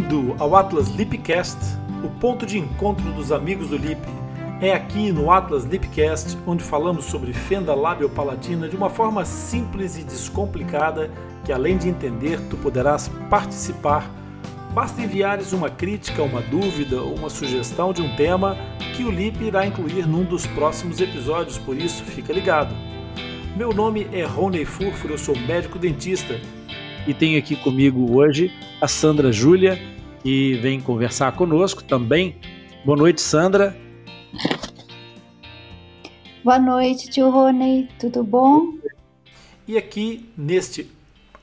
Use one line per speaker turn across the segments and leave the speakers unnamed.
Bem-vindo ao Atlas Lipcast, o ponto de encontro dos amigos do Lip. É aqui no Atlas Lipcast onde falamos sobre fenda lábio-palatina de uma forma simples e descomplicada que além de entender, tu poderás participar. Basta enviares uma crítica, uma dúvida ou uma sugestão de um tema que o Lip irá incluir num dos próximos episódios, por isso fica ligado. Meu nome é Rony Furfuro, eu sou médico dentista e tenho aqui comigo hoje a Sandra Júlia, que vem conversar conosco também. Boa noite, Sandra.
Boa noite, tio Rony, tudo bom?
E aqui neste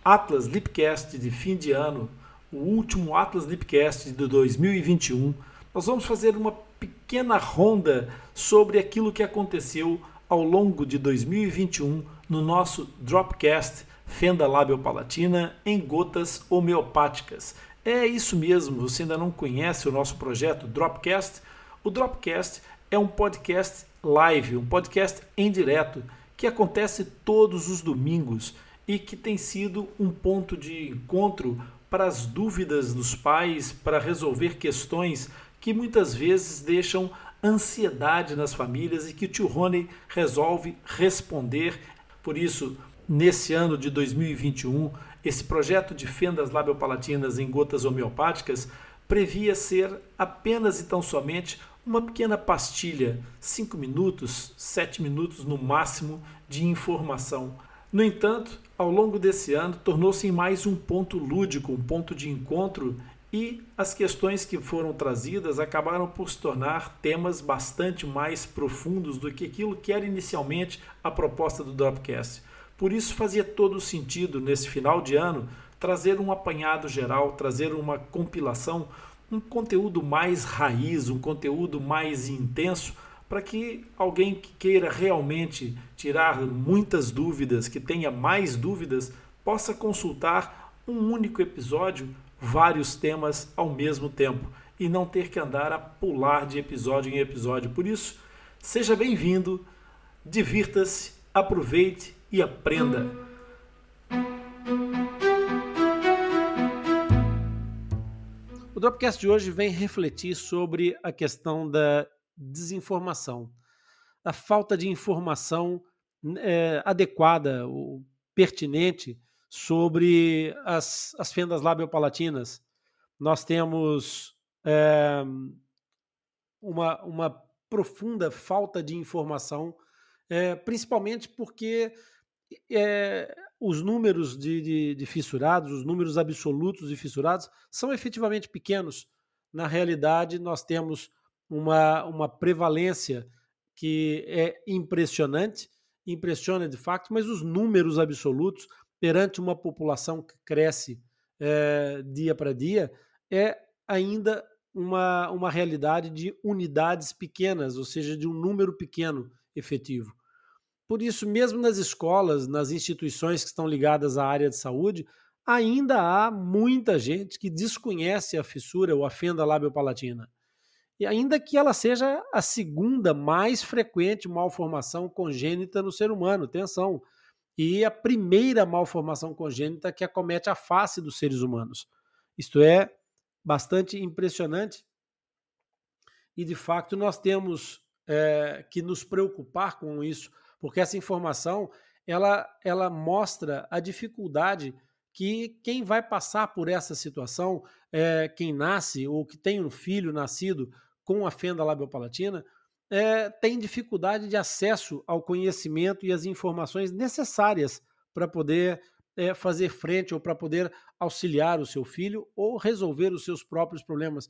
Atlas Lipcast de fim de ano, o último Atlas Lipcast de 2021, nós vamos fazer uma pequena ronda sobre aquilo que aconteceu ao longo de 2021 no nosso Dropcast fenda lábio-palatina em gotas homeopáticas. É isso mesmo, você ainda não conhece o nosso projeto Dropcast? O Dropcast é um podcast live, um podcast em direto, que acontece todos os domingos e que tem sido um ponto de encontro para as dúvidas dos pais, para resolver questões que muitas vezes deixam ansiedade nas famílias e que o tio Rony resolve responder. Por isso, nesse ano de 2021, esse projeto de fendas labiopalatinas em gotas homeopáticas previa ser apenas e tão somente uma pequena pastilha, 5 minutos, 7 minutos no máximo de informação. No entanto, ao longo desse ano, tornou-se mais um ponto lúdico, um ponto de encontro e as questões que foram trazidas acabaram por se tornar temas bastante mais profundos do que aquilo que era inicialmente a proposta do Dropcast. Por isso fazia todo sentido, nesse final de ano, trazer um apanhado geral, trazer uma compilação, um conteúdo mais raiz, um conteúdo mais intenso, para que alguém que queira realmente tirar muitas dúvidas, que tenha mais dúvidas, possa consultar um único episódio, vários temas ao mesmo tempo e não ter que andar a pular de episódio em episódio. Por isso, seja bem-vindo, divirta-se, aproveite e aprenda. O Dropcast de hoje vem refletir sobre a questão da desinformação, a falta de informação é, adequada, ou pertinente sobre as, as fendas labiopalatinas. Nós temos é, uma, uma profunda falta de informação, é, principalmente porque é, os números de, de, de, fissurados, os números absolutos de fissurados, são efetivamente pequenos. Na realidade, nós temos uma, uma prevalência que é impressionante, impressiona de fato, mas os números absolutos perante uma população que cresce é, dia para dia é ainda uma, uma realidade de unidades pequenas, ou seja, de um número pequeno efetivo. Por isso, mesmo nas escolas, nas instituições que estão ligadas à área de saúde, ainda há muita gente que desconhece a fissura ou a fenda lábio-palatina. E ainda que ela seja a segunda mais frequente malformação congênita no ser humano, atenção, e a primeira malformação congênita que acomete a face dos seres humanos. Isto é bastante impressionante e, de fato, nós temos é, que nos preocupar com isso porque essa informação ela, ela mostra a dificuldade que quem vai passar por essa situação, é, quem nasce ou que tem um filho nascido com a fenda labiopalatina, é, tem dificuldade de acesso ao conhecimento e às informações necessárias para poder é, fazer frente ou para poder auxiliar o seu filho ou resolver os seus próprios problemas,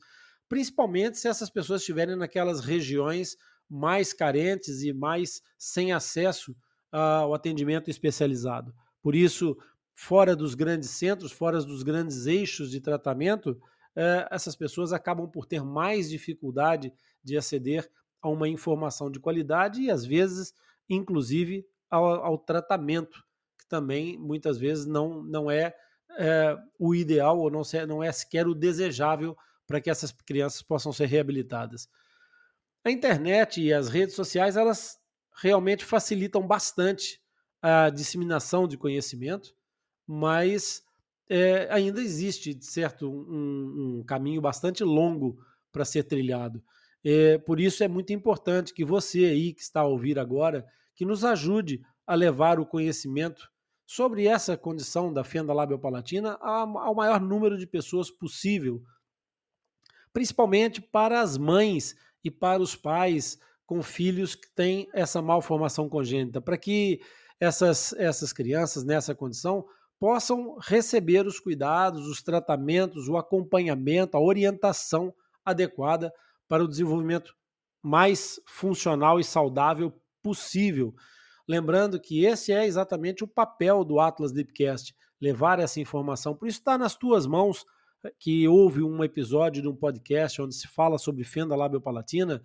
principalmente se essas pessoas estiverem naquelas regiões mais carentes e mais sem acesso ao atendimento especializado. Por isso, fora dos grandes centros, fora dos grandes eixos de tratamento, eh, essas pessoas acabam por ter mais dificuldade de aceder a uma informação de qualidade e, às vezes, inclusive, ao, ao tratamento, que também muitas vezes não, não é, é o ideal ou não, não é sequer o desejável para que essas crianças possam ser reabilitadas. A internet e as redes sociais, elas realmente facilitam bastante a disseminação de conhecimento, mas
é, ainda existe, certo, um, um caminho bastante longo para ser trilhado. É, por isso é muito importante que você aí que está a ouvir agora, que nos ajude a levar o conhecimento sobre essa condição da fenda labiopalatina ao maior número de pessoas possível, principalmente para as mães e para os pais com filhos que têm essa malformação congênita, para que essas, essas crianças nessa condição possam receber os cuidados, os tratamentos, o acompanhamento, a orientação adequada para o desenvolvimento mais funcional e saudável possível. Lembrando que esse é exatamente o papel do Atlas Deepcast, levar essa informação. Por isso está nas tuas mãos que houve um episódio de um podcast onde se fala sobre fenda labiopalatina,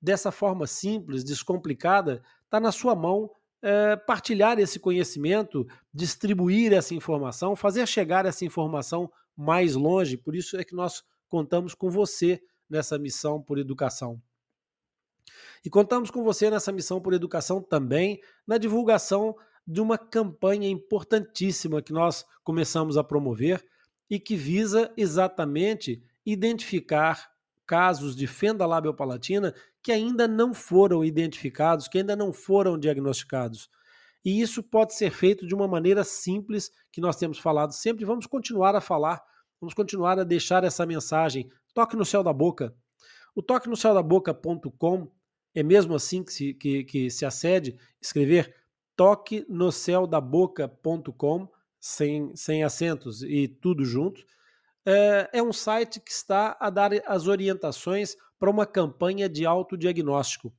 dessa forma simples, descomplicada, está na sua mão é, partilhar esse conhecimento, distribuir essa informação, fazer chegar essa informação mais longe. Por isso é que nós contamos com você nessa missão por educação. E contamos com você nessa missão por educação também na divulgação de uma campanha importantíssima que nós começamos a promover e que visa exatamente identificar casos de fenda labiopalatina que ainda não foram identificados, que ainda não foram diagnosticados. E isso pode ser feito de uma maneira simples, que nós temos falado sempre, vamos continuar a falar, vamos continuar a deixar essa mensagem. Toque no céu da boca. O toque no céu da boca.com é mesmo assim que se, que, que se acede, escrever toque no céu da boca.com, sem, sem acentos e tudo junto. É, é um site que está a dar as orientações para uma campanha de autodiagnóstico.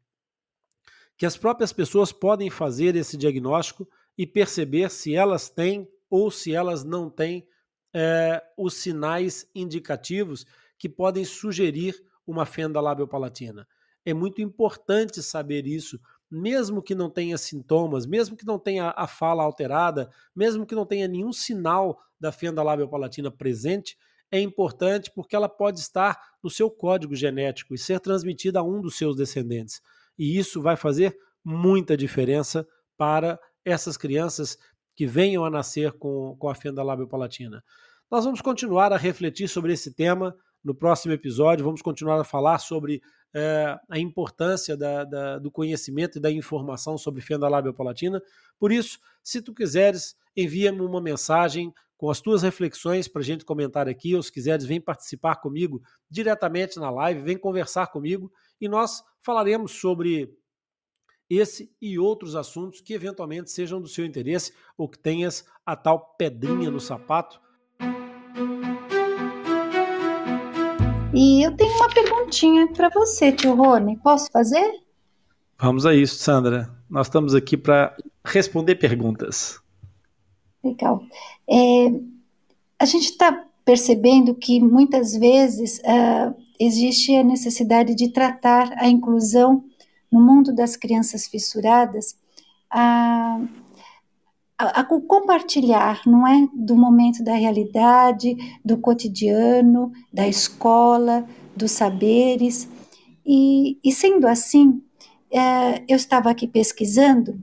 Que as próprias pessoas podem fazer esse diagnóstico e perceber se elas têm ou se elas não têm é, os sinais indicativos que podem sugerir uma fenda labiopalatina. É muito importante saber isso, mesmo que não tenha sintomas, mesmo que não tenha a fala alterada, mesmo que não tenha nenhum sinal da fenda labiopalatina presente, é importante porque ela pode estar no seu código genético e ser transmitida a um dos seus descendentes. E isso vai fazer muita diferença para essas crianças que venham a nascer com, com a fenda labiopalatina. Nós vamos continuar a refletir sobre esse tema no próximo episódio, vamos continuar a falar sobre é, a importância da, da, do conhecimento e da informação sobre fenda labiopalatina. Por isso, se tu quiseres, envia-me uma mensagem com as tuas reflexões para a gente comentar aqui, ou se quiseres, vem participar comigo diretamente na live, vem conversar comigo e nós falaremos sobre esse e outros assuntos que eventualmente sejam do seu interesse ou que tenhas a tal pedrinha no sapato
E eu tenho uma perguntinha para você, tio Rony. Posso fazer?
Vamos a isso, Sandra. Nós estamos aqui para responder perguntas.
Legal. É, a gente está percebendo que muitas vezes uh, existe a necessidade de tratar a inclusão no mundo das crianças fissuradas. Uh, a, a, compartilhar, não é? Do momento da realidade, do cotidiano, da escola, dos saberes. E, e sendo assim, é, eu estava aqui pesquisando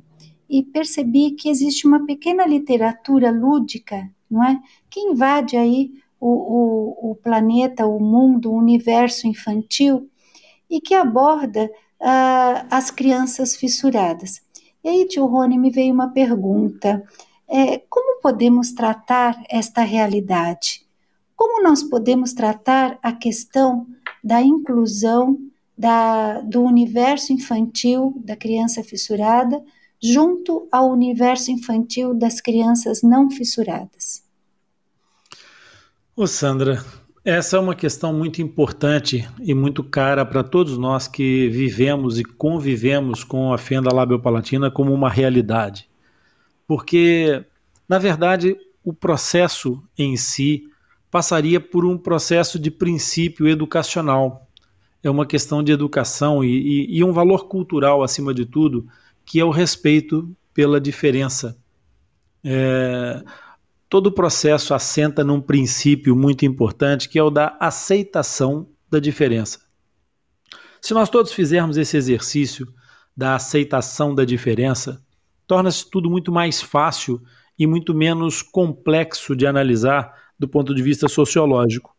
e percebi que existe uma pequena literatura lúdica, não é? Que invade aí o, o, o planeta, o mundo, o universo infantil e que aborda uh, as crianças fissuradas. E aí, tio Rony, me veio uma pergunta: é, como podemos tratar esta realidade? Como nós podemos tratar a questão da inclusão da, do universo infantil da criança fissurada junto ao universo infantil das crianças não fissuradas?
Ô Sandra, essa é uma questão muito importante e muito cara para todos nós que vivemos e convivemos com a fenda labiopalatina como uma realidade. Porque, na verdade, o processo em si passaria por um processo de princípio educacional. É uma questão de educação e, e, e um valor cultural, acima de tudo, que é o respeito pela diferença. É, todo o processo assenta num princípio muito importante que é o da aceitação da diferença. Se nós todos fizermos esse exercício da aceitação da diferença, torna-se tudo muito mais fácil
e muito menos complexo de analisar do ponto de vista sociológico.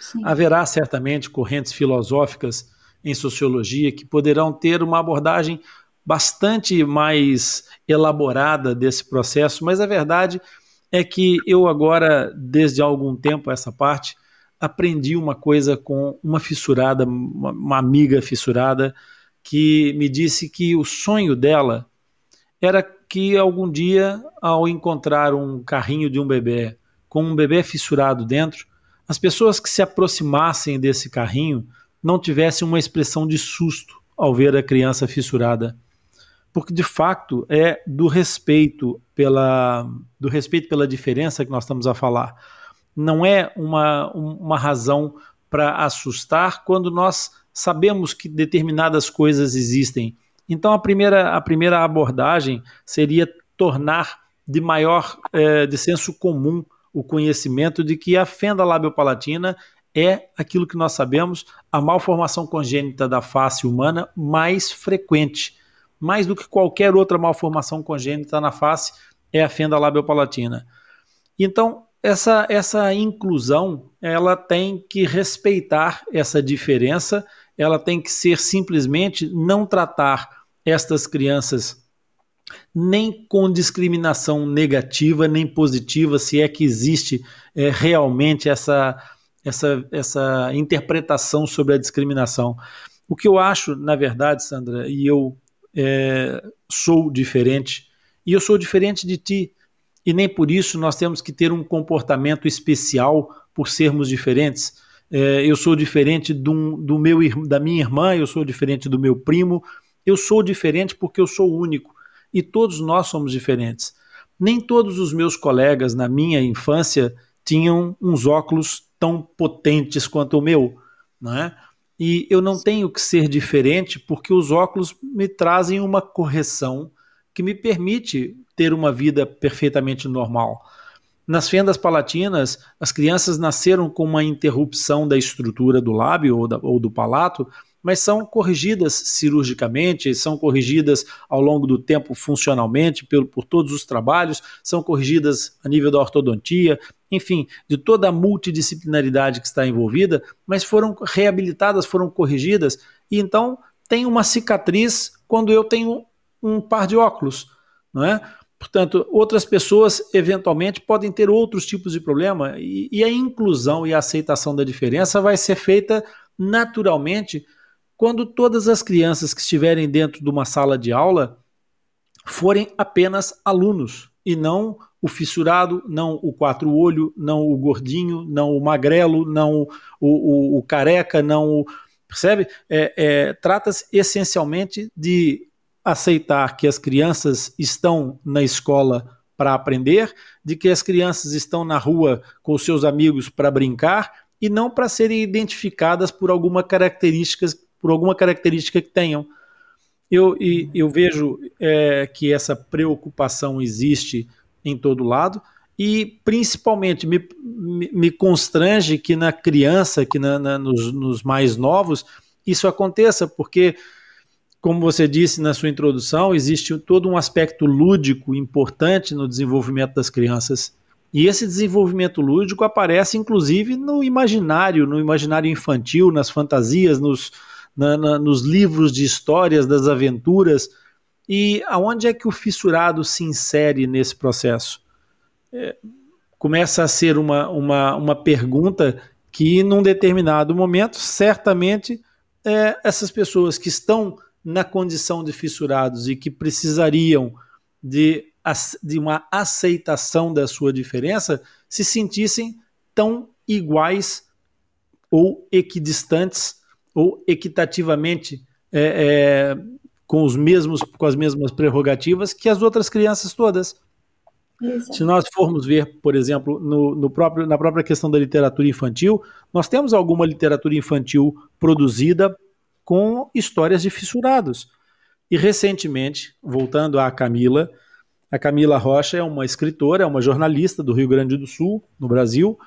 Sim. Haverá certamente correntes filosóficas em sociologia que poderão ter uma abordagem bastante mais elaborada desse processo, mas a verdade é que eu agora, desde algum tempo essa parte, aprendi uma coisa com uma fissurada, uma, uma amiga fissurada, que me disse que o sonho dela era que algum dia, ao encontrar um carrinho de um bebê com um bebê fissurado dentro, as pessoas que se aproximassem desse carrinho não tivessem uma expressão de susto ao ver a criança fissurada. Porque de fato é do respeito pela do respeito pela diferença que nós estamos a falar. Não é uma, uma razão para assustar quando nós sabemos que determinadas coisas existem. Então a primeira, a primeira abordagem seria tornar de maior é, de senso comum o conhecimento de que a fenda labiopalatina é aquilo que nós sabemos, a malformação congênita da face humana mais frequente. Mais do que qualquer outra malformação congênita na face é a fenda labiopalatina. Então, essa, essa inclusão, ela tem que respeitar essa diferença, ela tem que ser simplesmente não tratar estas crianças nem com discriminação negativa nem positiva, se é que existe é, realmente essa, essa, essa interpretação sobre a discriminação. O que eu acho, na verdade, Sandra, e eu é, sou diferente, e eu sou diferente de ti, e nem por isso nós temos que ter um comportamento especial por sermos diferentes. É, eu sou diferente do, do meu, da minha irmã, eu sou diferente do meu primo, eu sou diferente porque eu sou único e todos nós somos diferentes. Nem todos os meus colegas na minha infância tinham uns óculos tão potentes quanto o meu, não é? E eu não tenho que ser diferente porque os óculos me trazem uma correção que me permite ter uma vida perfeitamente normal. Nas fendas palatinas, as crianças nasceram com uma interrupção da estrutura do lábio ou, da, ou do palato mas são corrigidas cirurgicamente, são corrigidas ao longo do tempo funcionalmente por, por todos os trabalhos, são corrigidas a nível da ortodontia, enfim, de toda a multidisciplinaridade que está envolvida, mas foram reabilitadas, foram corrigidas, e então tem uma cicatriz quando eu tenho um par de óculos, não é? Portanto, outras pessoas eventualmente podem ter outros tipos de problema e, e, a inclusão e a aceitação da diferença vai ser feita naturalmente quando todas as crianças que estiverem dentro de uma sala de aula forem apenas alunos e não o fissurado, não o quatro-olho, não o gordinho, não o magrelo, não o, o, o careca, não o. Percebe? É, é, Trata-se essencialmente de aceitar que as crianças estão na escola para aprender, de que as crianças estão na rua com seus amigos para brincar e não para serem identificadas por alguma característica por alguma característica que tenham. Eu, e, eu vejo é, que essa preocupação existe em todo lado e principalmente me, me, me constrange que na criança, que na, na, nos, nos mais novos, isso aconteça, porque, como você disse na sua introdução, existe todo um aspecto lúdico importante no desenvolvimento das crianças. E esse desenvolvimento lúdico aparece, inclusive, no imaginário, no imaginário infantil, nas fantasias, nos, na, na, nos livros de histórias das aventuras. E aonde é que o fissurado se insere nesse processo? É, começa a ser uma, uma, uma pergunta que, num determinado momento, certamente é, essas pessoas que estão na condição de fissurados e que precisariam de, de uma aceitação da sua diferença se sentissem tão iguais ou equidistantes ou equitativamente é, é, com, os mesmos, com as mesmas prerrogativas que as outras crianças todas. Se nós formos ver, por exemplo, no, no, próprio, na própria questão da literatura infantil, nós temos alguma literatura infantil produzida com histórias de fissurados. E recentemente, voltando à Camila, a Camila Rocha é uma escritora, é uma jornalista do Rio Grande do Sul, no Brasil,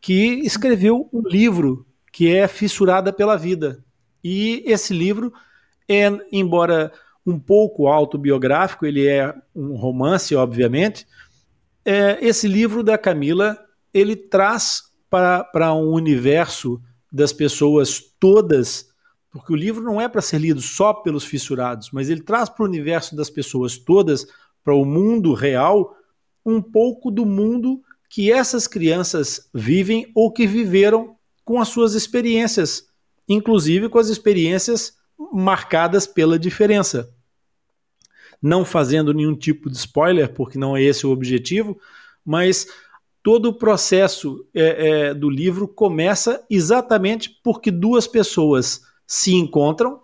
que escreveu um livro que é Fissurada pela Vida. E esse livro é, embora um pouco autobiográfico, ele é um romance, obviamente, é, esse livro da Camila ele traz para um universo das pessoas todas, porque o livro não é para ser lido só pelos fissurados, mas ele traz para o universo das pessoas todas, para o mundo real, um pouco do mundo que essas crianças vivem ou que viveram com as suas experiências, inclusive com as experiências marcadas pela diferença. Não fazendo nenhum tipo de spoiler, porque não é esse o objetivo, mas todo o processo é, é, do livro começa exatamente porque duas pessoas se encontram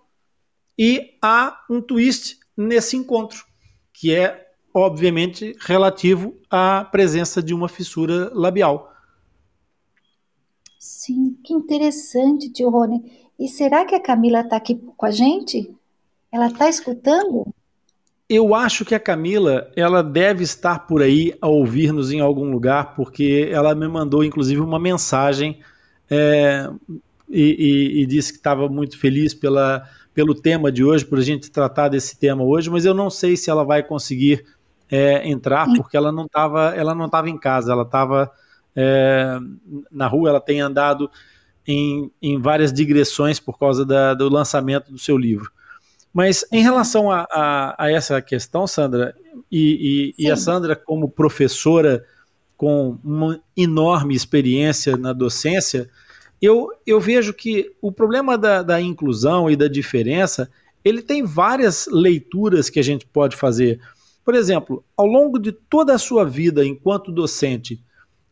e há um twist nesse encontro, que é obviamente relativo à presença de uma fissura labial.
Sim, que interessante, tio Rony. E será que a Camila está aqui com a gente? Ela está escutando?
Eu acho que a Camila ela deve estar por aí a ouvir-nos em algum lugar, porque ela me mandou inclusive uma mensagem é, e, e, e, disse que estava muito feliz pela, pelo tema de hoje, por a gente tratar desse tema hoje, mas eu não sei se ela vai conseguir é, entrar, porque ela não estava ela não em casa, ela estava é, na rua, ela tem andado em, em várias digressões por causa da, do lançamento do seu livro. Mas em relação a, a, a essa questão, Sandra, e, e, e, a Sandra como professora com uma enorme experiência na docência, eu, eu vejo que o problema da, da inclusão e da diferença, ele tem várias leituras que a gente pode fazer. Por exemplo, ao longo de toda a sua vida enquanto docente,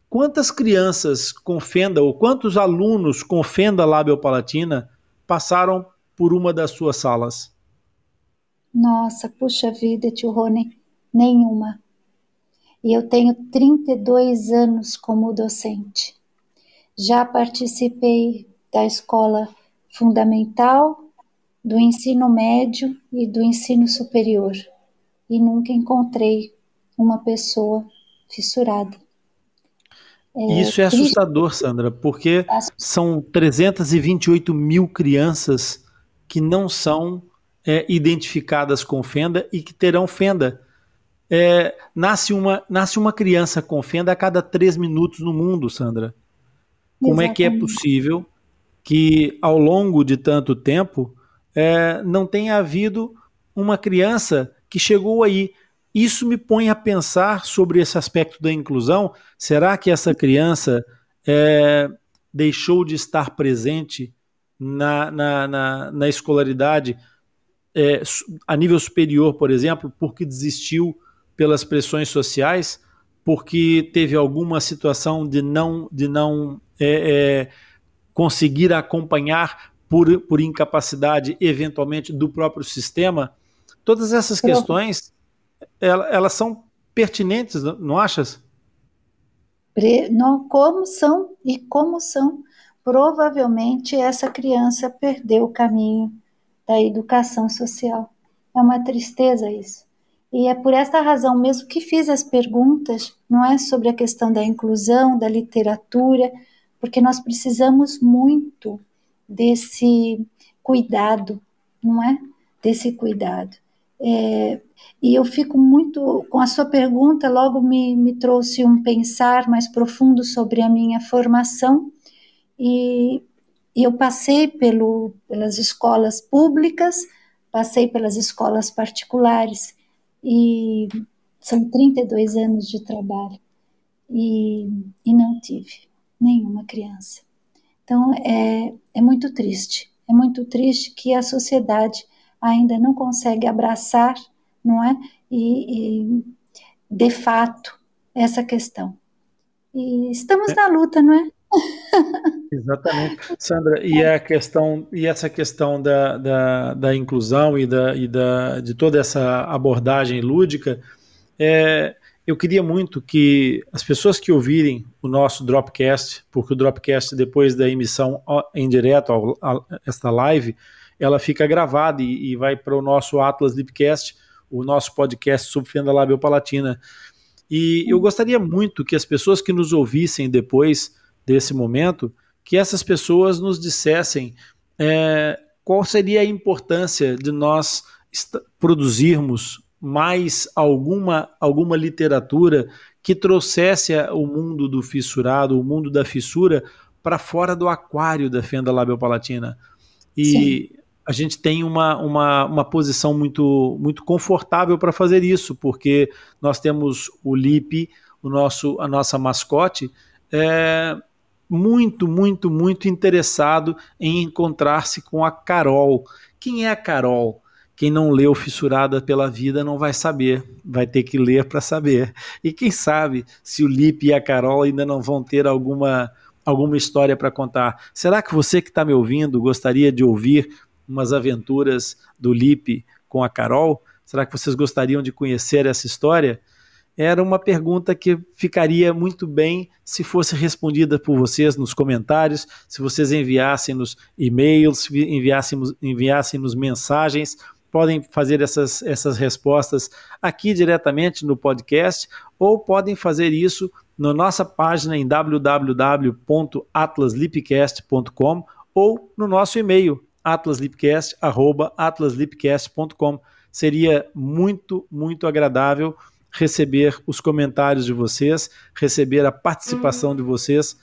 quantas crianças com fenda ou quantos alunos com fenda labiopalatina passaram por uma das suas salas?
Nossa, puxa vida, tio Rony, nenhuma. E eu tenho 32 anos como docente. Já participei da escola fundamental, do ensino médio e do ensino superior e nunca encontrei uma pessoa fissurada.
É, Isso é assustador, Sandra, porque são 328 mil crianças que não são é, identificadas com fenda e que terão fenda. É, nasce, uma, nasce uma criança com fenda a cada três minutos no mundo, Sandra. Como Exatamente. é que é possível que ao longo de tanto tempo é, não tenha havido uma criança que chegou aí. Isso me põe a pensar sobre esse aspecto da inclusão. Será que essa criança é, deixou de estar presente na, na, na, na escolaridade é, a nível superior, por exemplo, porque desistiu pelas pressões sociais, porque teve alguma situação de não, de não é, é, conseguir acompanhar por, por incapacidade, eventualmente, do próprio sistema? Todas essas questões, elas são pertinentes, não achas?
Não, como são e como são. Provavelmente essa criança perdeu o caminho da educação social. É uma tristeza isso. E é por esta razão mesmo que fiz as perguntas, não é sobre a questão da inclusão, da literatura, porque nós precisamos muito desse cuidado, não é? Desse cuidado. É, e eu fico muito, com a sua pergunta, logo me, me trouxe um pensar mais profundo sobre a minha formação, e, e eu passei pelo, pelas escolas públicas, passei pelas escolas particulares, e são 32 anos de trabalho, e, e não tive nenhuma criança. Então é, é muito triste, é muito triste que a sociedade ainda não consegue abraçar, não é? E, e de fato essa questão. E estamos é. na luta, não é?
Exatamente, Sandra. E a questão e essa questão da, da, da inclusão e, da, e da, de toda essa abordagem lúdica, é, eu queria muito que as pessoas que ouvirem o nosso Dropcast, porque o Dropcast depois da emissão em direto a esta live, ela fica gravada e, e vai para o nosso Atlas Lipcast, o nosso podcast sobre fenda labial palatina. E eu gostaria muito que as pessoas que nos ouvissem depois desse momento, que essas pessoas nos dissessem é, qual seria a importância de nós produzirmos mais alguma, alguma literatura que trouxesse o mundo do fissurado, o mundo da fissura, para fora do aquário da fenda labiopalatina. E Sim. a gente tem uma, uma, uma posição muito, muito confortável para fazer isso, porque nós temos o Lip, o nosso, a nossa mascote, é, muito, muito, muito interessado em encontrar-se com a Carol. Quem é a Carol? Quem não leu Fissurada pela Vida não vai saber, vai ter que ler para saber. E quem sabe se o Lipe e a Carol ainda não vão ter alguma, alguma história para contar. Será que você que está me ouvindo gostaria de ouvir umas aventuras do Lipe com a Carol? Será que vocês gostariam de conhecer essa história? Era uma pergunta que ficaria muito bem se fosse respondida por vocês nos comentários, se vocês enviassem nos e-mails, enviassem, enviassem nos mensagens podem fazer essas, essas respostas aqui diretamente no podcast ou podem fazer isso na nossa página em www.atlaslipcast.com ou no nosso e-mail atlaslipcast@atlaslipcast.com. Seria muito, muito agradável receber os comentários de vocês, receber a participação de vocês.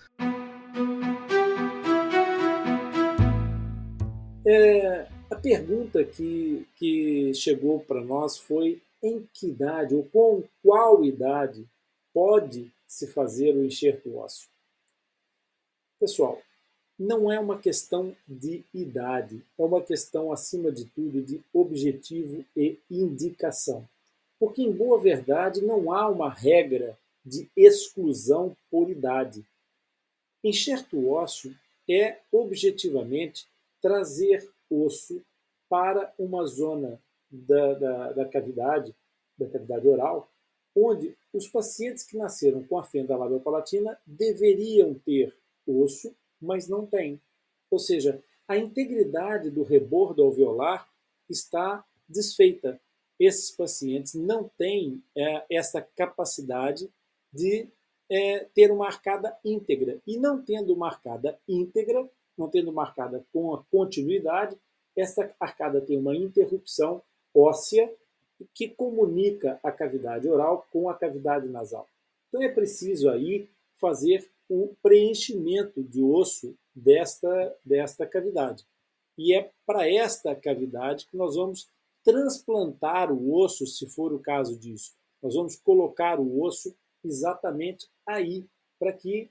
É, a pergunta que, que chegou para nós foi em que idade ou com qual idade pode se fazer o enxerto ósseo? Pessoal, não é uma questão de idade, é uma questão, acima de tudo, de objetivo e indicação. Porque, em boa verdade, não há uma regra de exclusão por idade. Enxerto ósseo é, objetivamente, trazer osso para uma zona da, da, da cavidade, da cavidade oral, onde os pacientes que nasceram com a fenda labiopalatina deveriam ter osso, mas não têm. Ou seja, a integridade do rebordo alveolar está desfeita. Esses pacientes não têm é, essa capacidade de é, ter uma arcada íntegra. E não tendo uma arcada íntegra, não tendo marcada com a continuidade, essa arcada tem uma interrupção óssea que comunica a cavidade oral com a cavidade nasal. Então é preciso aí fazer o preenchimento de osso desta, desta cavidade. E é para esta cavidade que nós vamos transplantar o osso, se for o caso disso. Nós vamos colocar o osso exatamente aí, para que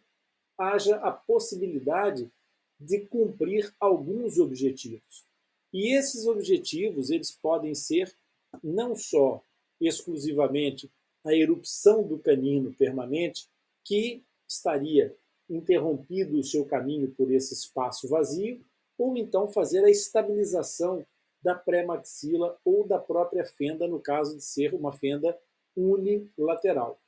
haja a possibilidade de cumprir alguns objetivos. E esses objetivos eles podem ser não só exclusivamente a erupção do canino permanente, que estaria interrompido o seu caminho por esse espaço vazio, ou então fazer a estabilização da pré-maxila ou da própria fenda, no caso de ser uma fenda unilateral.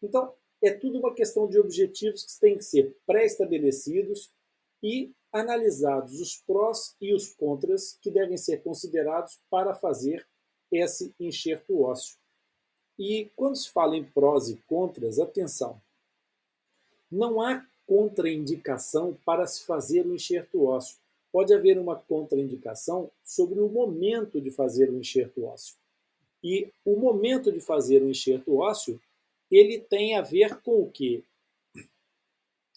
Então, é tudo uma questão de objetivos que têm que ser pré-estabelecidos e analisados os prós e os contras que devem ser considerados para fazer esse enxerto ósseo. E quando se fala em prós e contras, atenção, não há contraindicação para se fazer o enxerto ósseo. Pode haver uma contraindicação sobre o momento de fazer o enxerto ósseo. E o momento de fazer o enxerto ósseo, ele tem a ver com o quê?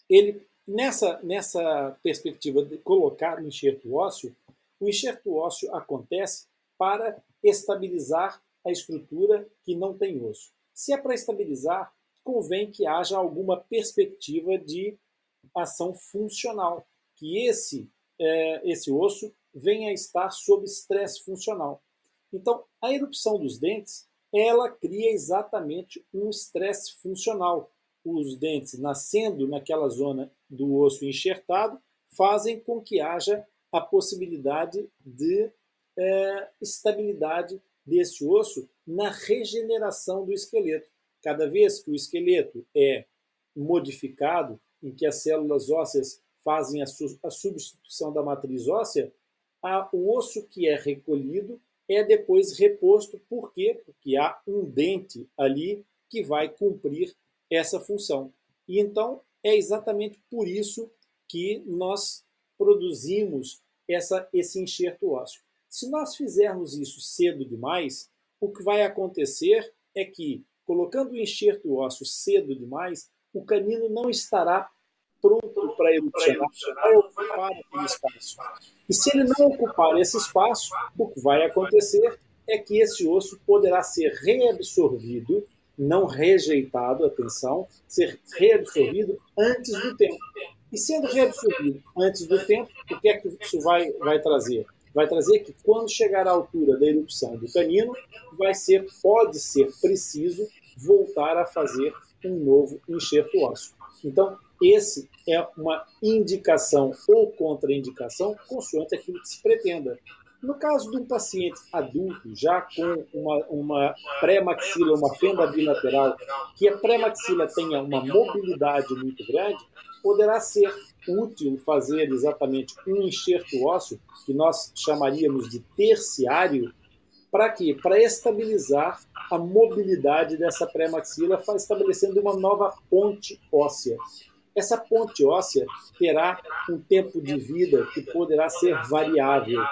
Ele Nessa, nessa perspectiva de colocar o enxerto ósseo, o enxerto ósseo acontece para estabilizar a estrutura que não tem osso. Se é para estabilizar, convém que haja alguma perspectiva de ação funcional, que esse, é, esse osso venha a estar sob estresse funcional. Então, a erupção dos dentes, ela cria exatamente um estresse funcional, os dentes nascendo naquela zona do osso enxertado fazem com que haja a possibilidade de é, estabilidade desse osso na regeneração do esqueleto. Cada vez que o esqueleto é modificado, em que as células ósseas fazem a, su a substituição da matriz óssea, a, o osso que é recolhido é depois reposto. Por quê? Porque há um dente ali que vai cumprir essa função. E então é exatamente por isso que nós produzimos essa, esse enxerto ósseo. Se nós fizermos isso cedo demais, o que vai acontecer é que colocando o enxerto ósseo cedo demais, o canino não estará pronto para erupcionar, vai ocupar aquele espaço. E se ele não ocupar esse espaço, o que vai acontecer é que esse osso poderá ser reabsorvido, não rejeitado, atenção, ser reabsorvido antes do tempo. E sendo reabsorvido antes do tempo, o que é que isso vai, vai trazer? Vai trazer que quando chegar à altura da erupção do canino, vai ser, pode ser preciso voltar a fazer um novo enxerto ósseo. Então, esse é uma indicação ou contraindicação consoante aquilo que se pretenda. No caso de um paciente adulto, já com uma, uma pré-maxila, uma fenda bilateral, que a pré-maxila tenha uma mobilidade muito grande, poderá ser útil fazer exatamente um enxerto ósseo, que nós chamaríamos de terciário, para quê? Para estabilizar a mobilidade dessa pré-maxila, estabelecendo uma nova ponte óssea. Essa ponte óssea terá um tempo de vida que poderá ser variável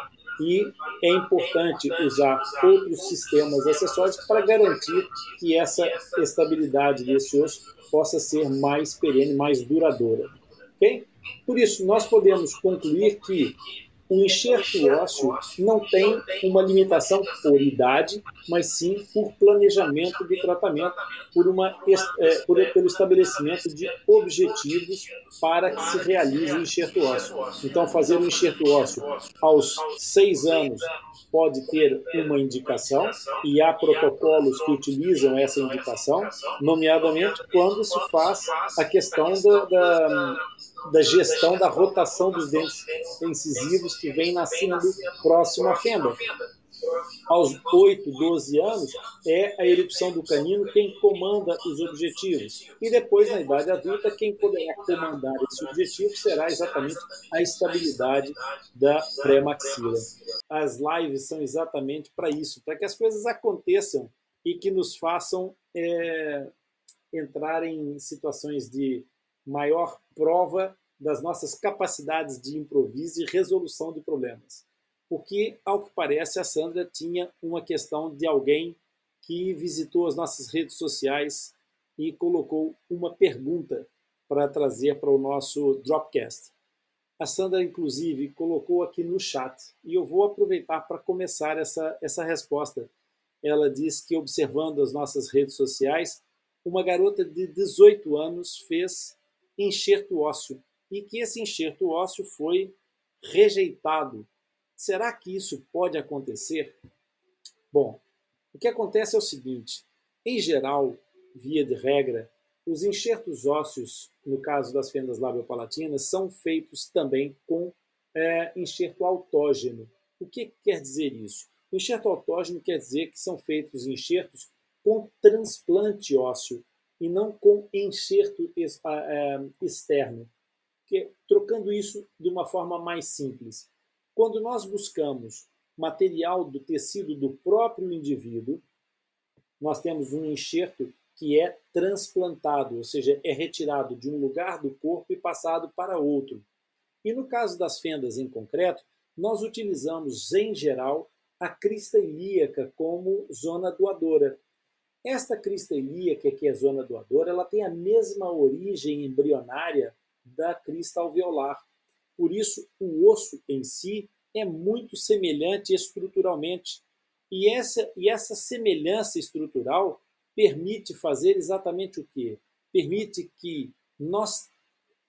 e é importante usar outros sistemas acessórios para garantir que essa estabilidade desse osso possa ser mais perene, mais duradoura. Okay? Por isso, nós podemos concluir que o enxerto ósseo não tem uma limitação por idade, mas sim por planejamento do tratamento, por, uma, é, por, pelo estabelecimento de objetivos para que se realize o enxerto ósseo. Então, fazer o enxerto ósseo aos seis anos pode ter uma indicação, e há protocolos que utilizam essa indicação, nomeadamente quando se faz a questão da, da da gestão da rotação dos dentes incisivos que vem nascendo próximo à fenda. Aos 8, 12 anos, é a erupção do canino quem comanda os objetivos. E depois, na idade adulta, quem poderá comandar esse objetivo será exatamente a estabilidade da pré-maxila. As lives são exatamente para isso, para que as coisas aconteçam e que nos façam é, entrar em situações de maior prova das nossas capacidades de improviso e resolução de problemas. Porque, ao que parece, a Sandra tinha uma questão de alguém que visitou as nossas redes sociais e colocou uma pergunta para trazer para o nosso Dropcast. A Sandra, inclusive, colocou aqui no chat e eu vou aproveitar para começar essa, essa resposta. Ela diz que, observando as nossas redes sociais, uma garota de 18 anos fez enxerto ósseo e que esse enxerto ósseo foi rejeitado. Será que isso pode acontecer? Bom, o que acontece é o seguinte: em geral, via de regra, os enxertos ósseos, no caso das fendas labiopalatinas, são feitos também com é, enxerto autógeno. O que quer dizer isso? O enxerto autógeno quer dizer que são feitos enxertos com transplante ósseo, e não com enxerto é, externo. Que, trocando isso de uma forma mais simples. Quando nós buscamos material do tecido do próprio indivíduo, nós temos um enxerto que é transplantado, ou seja, é retirado de um lugar do corpo e passado para outro. E no caso das fendas em concreto, nós utilizamos, em geral, a crista ilíaca como zona doadora, esta crista ilíaca, que é zona doadora, ela tem a mesma origem embrionária da crista alveolar. Por isso, o osso em si é muito semelhante estruturalmente. E essa, e essa semelhança estrutural permite fazer exatamente o quê? Permite que nós,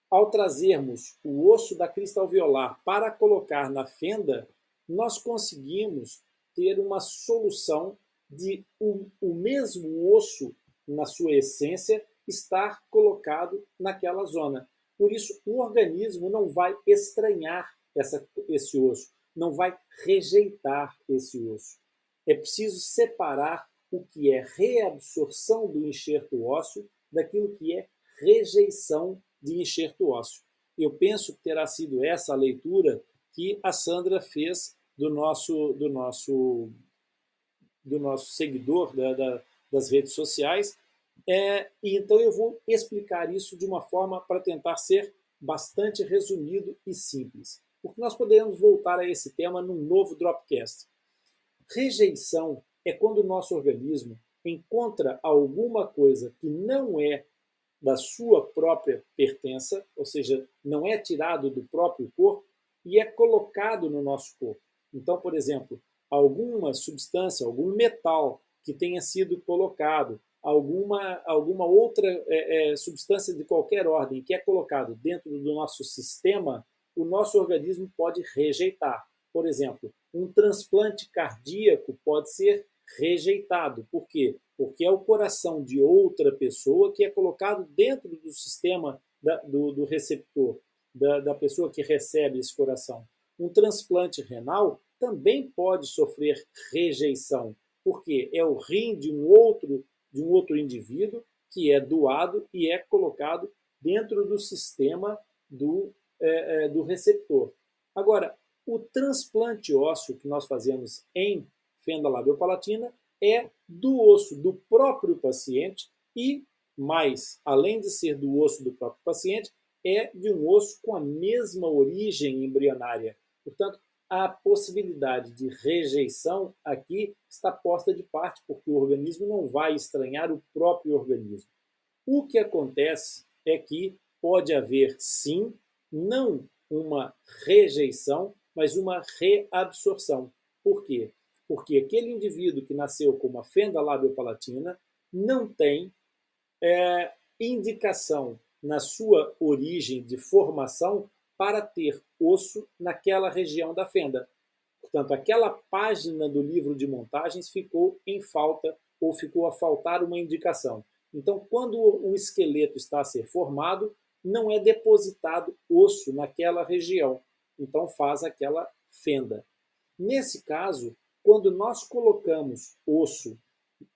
ao trazermos o osso da crista alveolar para colocar na fenda, nós conseguimos ter uma solução de o, o mesmo osso, na sua essência, estar colocado naquela zona. Por isso, o organismo não vai estranhar essa, esse osso, não vai rejeitar esse osso. É preciso separar o que é reabsorção do enxerto ósseo daquilo que é rejeição de enxerto ósseo. Eu penso que terá sido essa a leitura que a Sandra fez do nosso, do nosso do nosso seguidor da, da, das redes sociais. É, e então eu vou explicar isso de uma forma para tentar ser bastante resumido e simples, porque nós podemos voltar a esse tema num novo Dropcast. Rejeição é quando o nosso organismo encontra alguma coisa que não é da sua própria pertença, ou seja, não é tirado do próprio corpo e é colocado no nosso corpo. Então, por exemplo, alguma substância, algum metal que tenha sido colocado, alguma, alguma outra é, é, substância de qualquer ordem que é colocado dentro do nosso sistema, o nosso organismo pode rejeitar. Por exemplo, um transplante cardíaco pode ser rejeitado. Por quê? Porque é o coração de outra pessoa que é colocado dentro do sistema da, do, do, receptor, da, da pessoa que recebe esse coração. Um transplante renal também pode sofrer rejeição, porque é o rim de um outro de um outro indivíduo que é doado e é colocado dentro do sistema do, é, é, do receptor. Agora, o transplante ósseo que nós fazemos em fenda labiopalatina é do osso do próprio paciente e, mais, além de ser do osso do próprio paciente, é de um osso com a mesma origem embrionária. Portanto, a possibilidade de rejeição aqui está posta de parte, porque o organismo não vai estranhar o próprio organismo. O que acontece é que pode haver, sim, não uma rejeição, mas uma reabsorção. Por quê? Porque aquele indivíduo que nasceu com uma fenda labiopalatina não tem é, indicação na sua origem de formação para ter osso naquela região da fenda. Portanto, aquela página do livro de montagens ficou em falta ou ficou a faltar uma indicação. Então, quando o esqueleto está a ser formado, não é depositado osso naquela região. Então, faz aquela fenda. Nesse caso, quando nós colocamos osso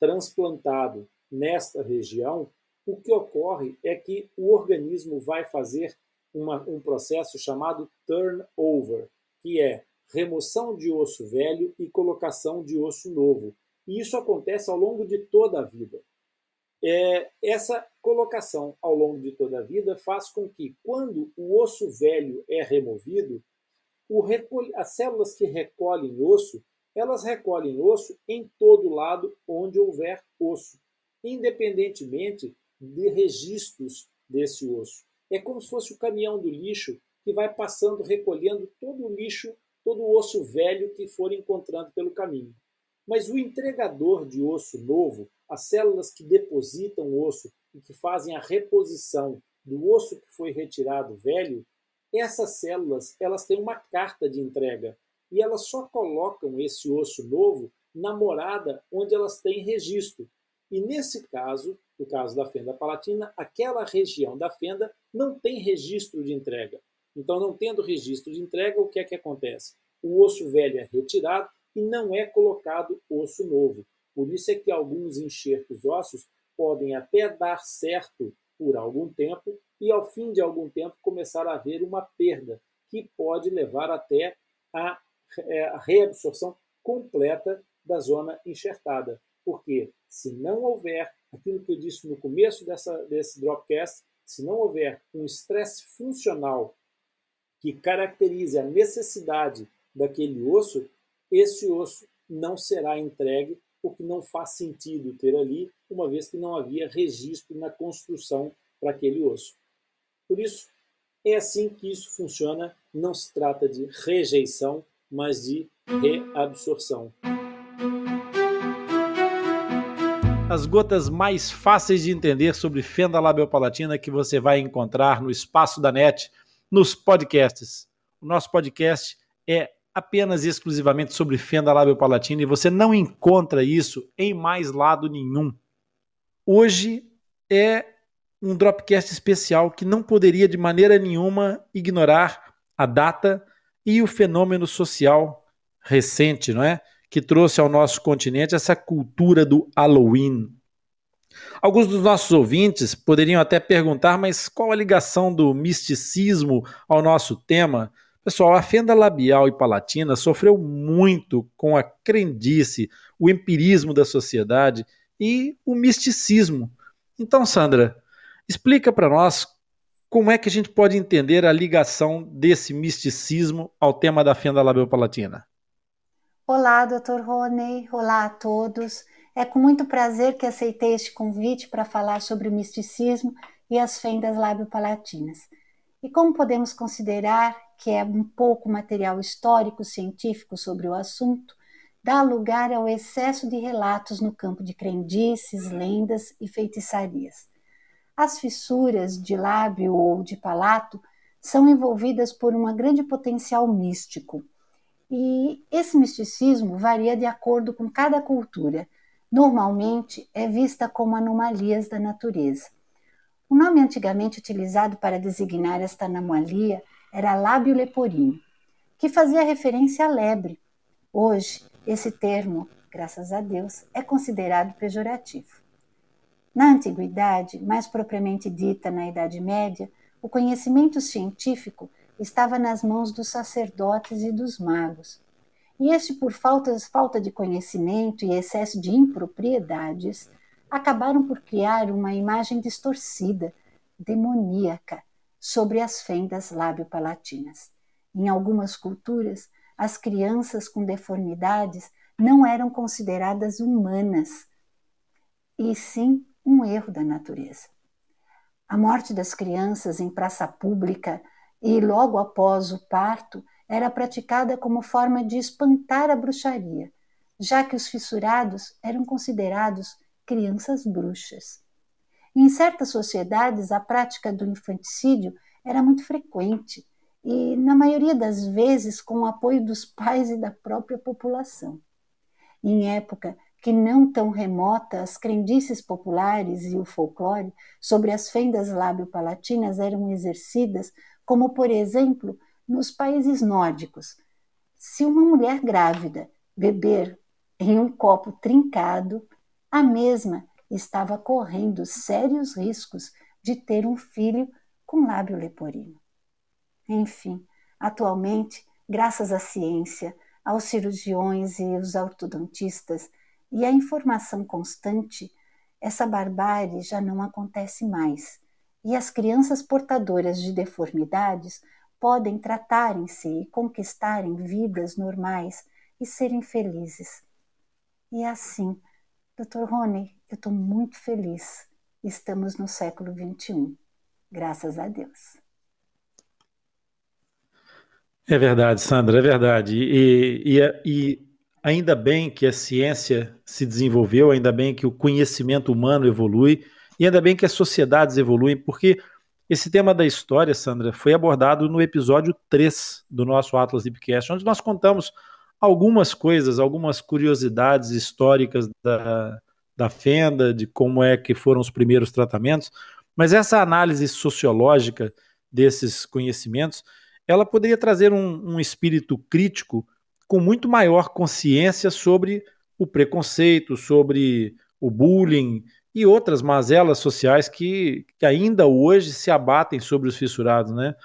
transplantado nesta região, o que ocorre é que o organismo vai fazer uma, um processo chamado turnover, que é remoção de osso velho e colocação de osso novo. E isso acontece ao longo de toda a vida. É, essa colocação ao longo de toda a vida faz com que, quando o osso velho é removido, as células que recolhem osso, elas recolhem osso em todo lado onde houver osso, independentemente de registros desse osso. É como se fosse o caminhão do lixo que vai passando, recolhendo todo o lixo, todo o osso velho que for encontrando pelo caminho. Mas o entregador de osso novo, as células que depositam osso e que fazem a reposição do osso que foi retirado velho, essas células elas têm uma carta de entrega e elas só colocam esse osso novo na morada onde elas têm registro. E nesse caso, no caso da fenda palatina, aquela região da fenda não tem registro de entrega. Então, não tendo registro de entrega, o que é que acontece? O osso velho é retirado e não é colocado osso novo. Por isso é que alguns enxertos ósseos podem até dar certo por algum tempo e, ao fim de algum tempo, começar a haver uma perda, que pode levar até a, é, reabsorção completa da zona enxertada. Porque se não houver aquilo que eu disse no começo dessa, desse Dropcast, se não houver um estresse funcional que caracterize a necessidade daquele osso, esse osso não será entregue porque não faz sentido ter ali, uma vez que não havia registro na construção para aquele osso. Por isso, é assim que isso funciona. Não se trata de rejeição, mas de reabsorção.
As gotas mais fáceis de entender sobre fenda labiopalatina que você vai encontrar no espaço da net, nos podcasts. O nosso podcast é apenas e exclusivamente sobre fenda labiopalatina e você não encontra isso em mais lado nenhum. Hoje é um Dropcast especial que não poderia de maneira nenhuma ignorar a data e o fenômeno social recente, não é? Que trouxe ao nosso continente essa cultura do Halloween. Alguns dos nossos ouvintes poderiam até perguntar, mas qual a ligação do misticismo ao nosso tema? Pessoal, a fenda labial e palatina sofreu muito com a crendice, o empirismo da sociedade e o misticismo. Então, Sandra, explica para nós como é que a gente pode entender a ligação desse misticismo ao tema da fenda labial palatina.
Olá, Dr. Rony. Olá a todos. É com muito prazer que aceitei este convite para falar sobre o misticismo e as fendas lábio-palatinas. E como podemos considerar que é um pouco material histórico científico sobre o assunto, dá lugar ao excesso de relatos no campo de crendices, lendas e feitiçarias. As fissuras de lábio ou de palato são envolvidas por um grande potencial místico. E esse misticismo varia de acordo com cada cultura, normalmente é vista como anomalias da natureza. O nome antigamente utilizado para designar esta anomalia era lábio leporino, que fazia referência à lebre. Hoje, esse termo, graças a Deus, é considerado pejorativo. Na antiguidade, mais propriamente dita na Idade Média, o conhecimento científico estava nas mãos dos sacerdotes e dos magos. E este, por falta, de conhecimento e excesso de impropriedades, acabaram por criar uma imagem distorcida, demoníaca, sobre as fendas lábio-palatinas. Em algumas culturas, as crianças com deformidades não eram consideradas humanas, e sim um erro da natureza. A morte das crianças em praça pública e logo após o parto era praticada como forma de espantar a bruxaria, já que os fissurados eram considerados crianças bruxas. Em certas sociedades, a prática do infanticídio era muito frequente e, na maioria das vezes, com o apoio dos pais e da própria população. Em época que não tão remota, as crendices populares e o folclore sobre as fendas lábio-palatinas eram exercidas como por exemplo nos países nórdicos. Se uma mulher grávida beber em um copo trincado, a mesma estava correndo sérios riscos de ter um filho com lábio leporino. Enfim, atualmente, graças à ciência, aos cirurgiões e os ortodontistas e à informação constante, essa barbárie já não acontece mais e as crianças portadoras de deformidades podem tratarem-se e conquistarem vidas normais e serem felizes. E é assim, Dr. Rony, eu estou muito feliz. Estamos no século XXI, graças a Deus.
É verdade, Sandra, é verdade. E, e, e ainda bem que a ciência se desenvolveu, ainda bem que o conhecimento humano evolui e ainda bem que as sociedades evoluem, porque esse tema da história, Sandra, foi abordado no episódio 3 do nosso Atlas Lipcast, onde nós contamos algumas coisas, algumas curiosidades históricas da, da fenda, de como é que foram os primeiros tratamentos, mas essa análise sociológica desses conhecimentos, ela poderia trazer um, um espírito crítico com muito maior consciência sobre o preconceito, sobre o bullying, e outras mazelas sociais que, que ainda hoje se abatem sobre os fissurados, né?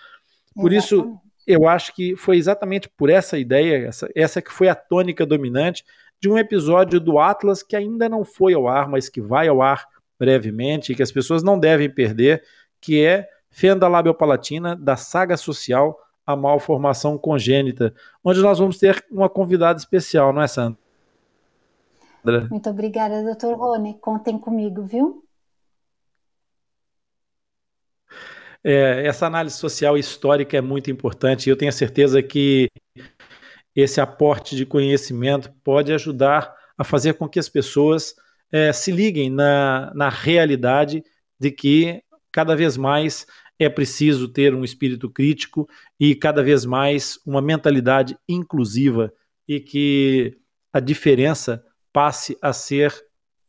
Por exatamente. isso, eu acho que foi exatamente por essa ideia, essa, essa que foi a tônica dominante de um episódio do Atlas que ainda não foi ao ar, mas que vai ao ar brevemente e que as pessoas não devem perder, que é Fenda Labiopalatina, da saga social A Malformação Congênita, onde nós vamos ter uma convidada especial, não é, Sandra?
Muito obrigada, doutor Rony. Contem comigo, viu?
É, essa análise social e histórica é muito importante e eu tenho certeza que esse aporte de conhecimento pode ajudar a fazer com que as pessoas é, se liguem na, na realidade de que cada vez mais é preciso ter um espírito crítico e cada vez mais uma mentalidade inclusiva e que a diferença passe a ser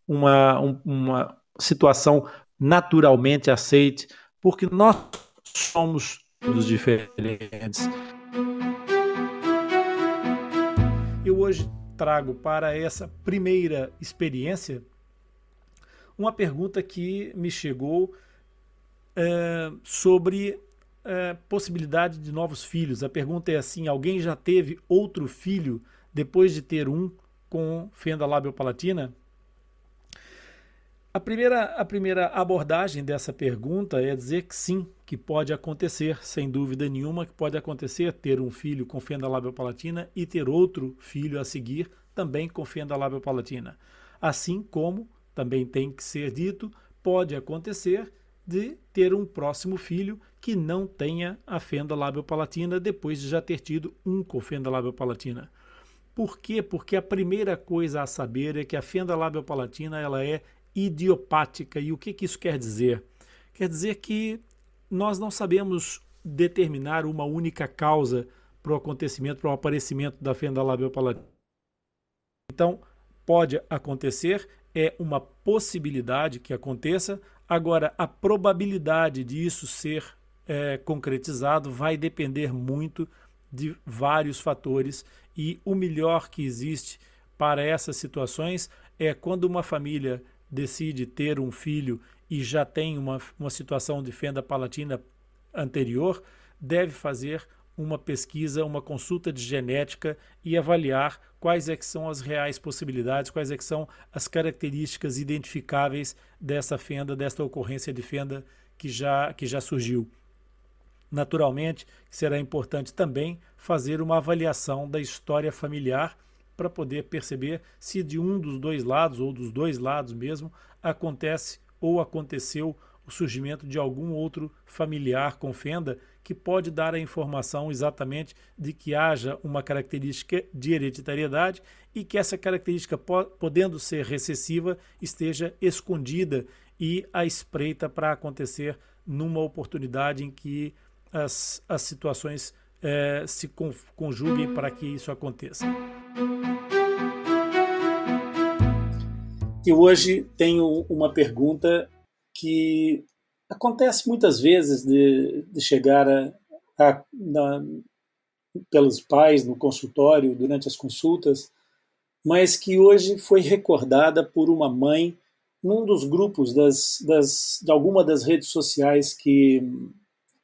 uma, uma situação naturalmente aceite, porque nós somos todos diferentes. Eu hoje trago para essa primeira experiência uma pergunta que me chegou é, sobre é, possibilidade de novos filhos. A pergunta é assim: alguém já teve outro filho depois de ter um? Com fenda labiopalatina? A primeira, a primeira abordagem dessa pergunta é dizer que sim, que pode acontecer, sem dúvida nenhuma, que pode acontecer ter um filho com fenda labiopalatina e ter outro filho a seguir também com fenda labiopalatina.
Assim como, também tem que ser dito, pode acontecer de ter um próximo filho que não tenha a fenda labiopalatina depois de já ter tido um com fenda labiopalatina. Por quê? Porque a primeira coisa a saber é que a fenda labiopalatina ela é idiopática. E o que, que isso quer dizer? Quer dizer que nós não sabemos determinar uma única causa para o acontecimento, para o aparecimento da fenda labiopalatina. Então, pode acontecer, é uma possibilidade que aconteça, agora a probabilidade disso ser é, concretizado vai depender muito de vários fatores e o melhor que existe para essas situações é quando uma família decide ter um filho e já tem uma, uma situação de fenda palatina anterior, deve fazer uma pesquisa, uma consulta de genética e avaliar quais é que são as reais possibilidades, quais é que são as características identificáveis dessa fenda, desta ocorrência de fenda que já, que já surgiu. Naturalmente, será importante também fazer uma avaliação da história familiar para poder perceber se de um dos dois lados ou dos dois lados mesmo acontece ou aconteceu o surgimento de algum outro familiar com fenda que pode dar a informação exatamente de que haja uma característica de hereditariedade e que essa característica, podendo ser recessiva, esteja escondida e à espreita para acontecer numa oportunidade em que as, as situações é, se conjuguem para que isso aconteça.
E hoje tenho uma pergunta que acontece muitas vezes de, de chegar a, a, na, pelos pais no consultório durante as consultas, mas que hoje foi recordada por uma mãe num dos grupos das, das, de alguma das redes sociais que,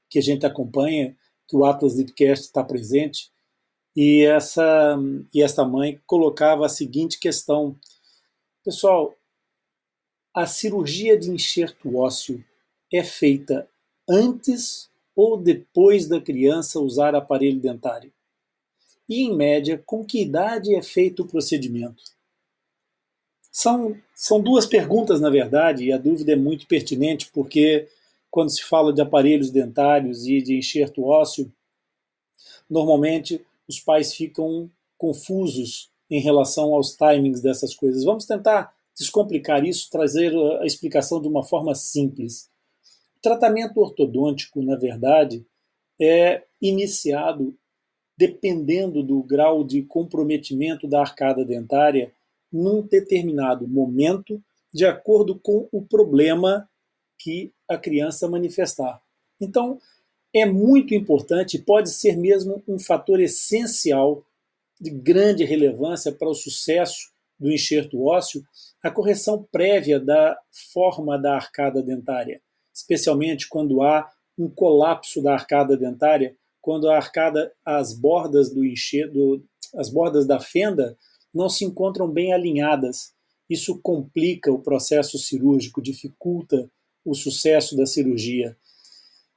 que a gente acompanha, que o Atlas Deepcast está presente, e essa, e essa mãe colocava a seguinte questão: Pessoal, a cirurgia de enxerto ósseo é feita antes ou depois da criança usar aparelho dentário? E, em média, com que idade é feito o procedimento? São, são duas perguntas, na verdade, e a dúvida é muito pertinente, porque quando se fala de aparelhos dentários e de enxerto ósseo, normalmente os pais ficam confusos em relação aos timings dessas coisas. Vamos tentar descomplicar isso, trazer a explicação de uma forma simples. O tratamento ortodôntico, na verdade, é iniciado dependendo do grau de comprometimento da arcada dentária num determinado momento, de acordo com o problema que a criança manifestar. Então, é muito importante, pode ser mesmo um fator essencial de grande relevância para o sucesso do enxerto ósseo, a correção prévia da forma da arcada dentária, especialmente quando há um colapso da arcada dentária, quando a arcada, as bordas do enxerto, as bordas da fenda não se encontram bem alinhadas. Isso complica o processo cirúrgico, dificulta o sucesso da cirurgia.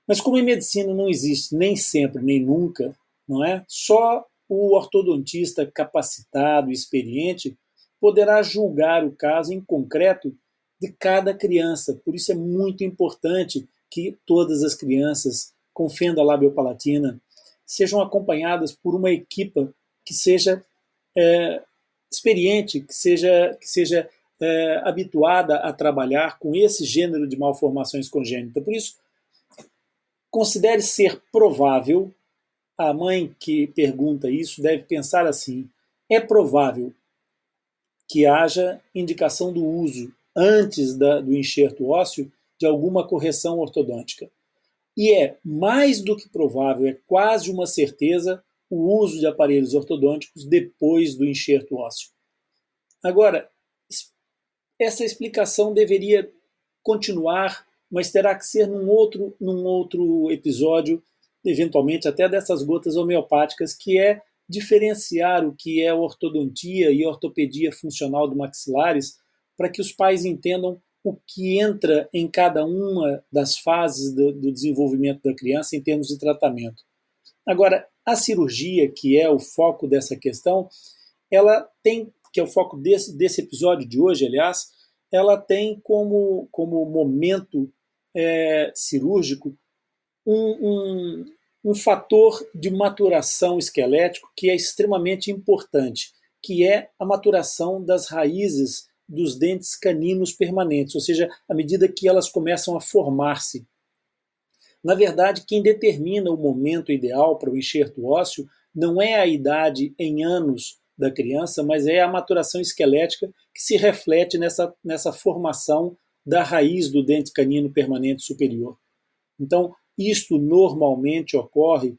Mas como em medicina não existe nem sempre nem nunca, não é? Só o ortodontista capacitado e experiente poderá julgar o caso em concreto de cada criança. Por isso é muito importante que todas as crianças com fenda labiopalatina sejam acompanhadas por uma equipa que seja é, experiente, que seja, que seja é, habituada a trabalhar com esse gênero de malformações congênitas. Por isso, considere ser provável, a mãe que pergunta isso deve pensar assim: é provável que haja indicação do uso antes da, do enxerto ósseo de alguma correção ortodôntica. E é mais do que provável, é quase uma certeza, o uso de aparelhos ortodônticos depois do enxerto ósseo. Agora, essa explicação deveria continuar, mas terá que ser num outro, num outro episódio, eventualmente até dessas gotas homeopáticas, que é diferenciar o que é ortodontia e ortopedia funcional do maxilares para que os pais entendam o que entra em cada uma das fases do, do, desenvolvimento da criança em termos de tratamento. Agora, a cirurgia, que é o foco dessa questão, ela tem que é o foco desse, desse episódio de hoje, aliás, ela tem como, como momento é, cirúrgico um, um, um fator de maturação esquelético que é extremamente importante, que é a maturação das raízes dos dentes caninos permanentes, ou seja, à medida que elas começam a formar-se. Na verdade, quem determina o momento ideal para o enxerto ósseo não é a idade em anos da criança, mas é a maturação esquelética que se reflete nessa, nessa formação da raiz do dente canino permanente superior. Então, isto normalmente ocorre,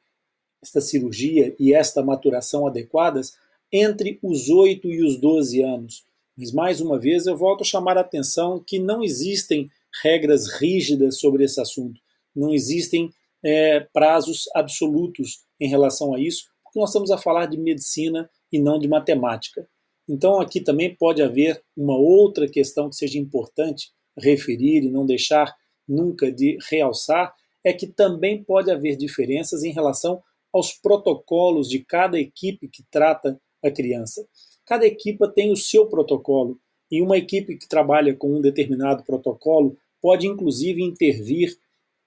esta cirurgia e esta maturação adequadas, entre os 8 e os 12 anos. Mas, mais uma vez, eu volto a chamar a atenção que não existem regras rígidas sobre esse assunto. Não existem é, prazos absolutos em relação a isso, porque nós estamos a falar de medicina e não de matemática. Então, aqui também pode haver uma outra questão que seja importante referir e não deixar nunca de realçar, é que também pode haver diferenças em relação aos protocolos de cada equipe que trata a criança. Cada equipe tem o seu protocolo e uma equipe que trabalha com um determinado protocolo pode inclusive intervir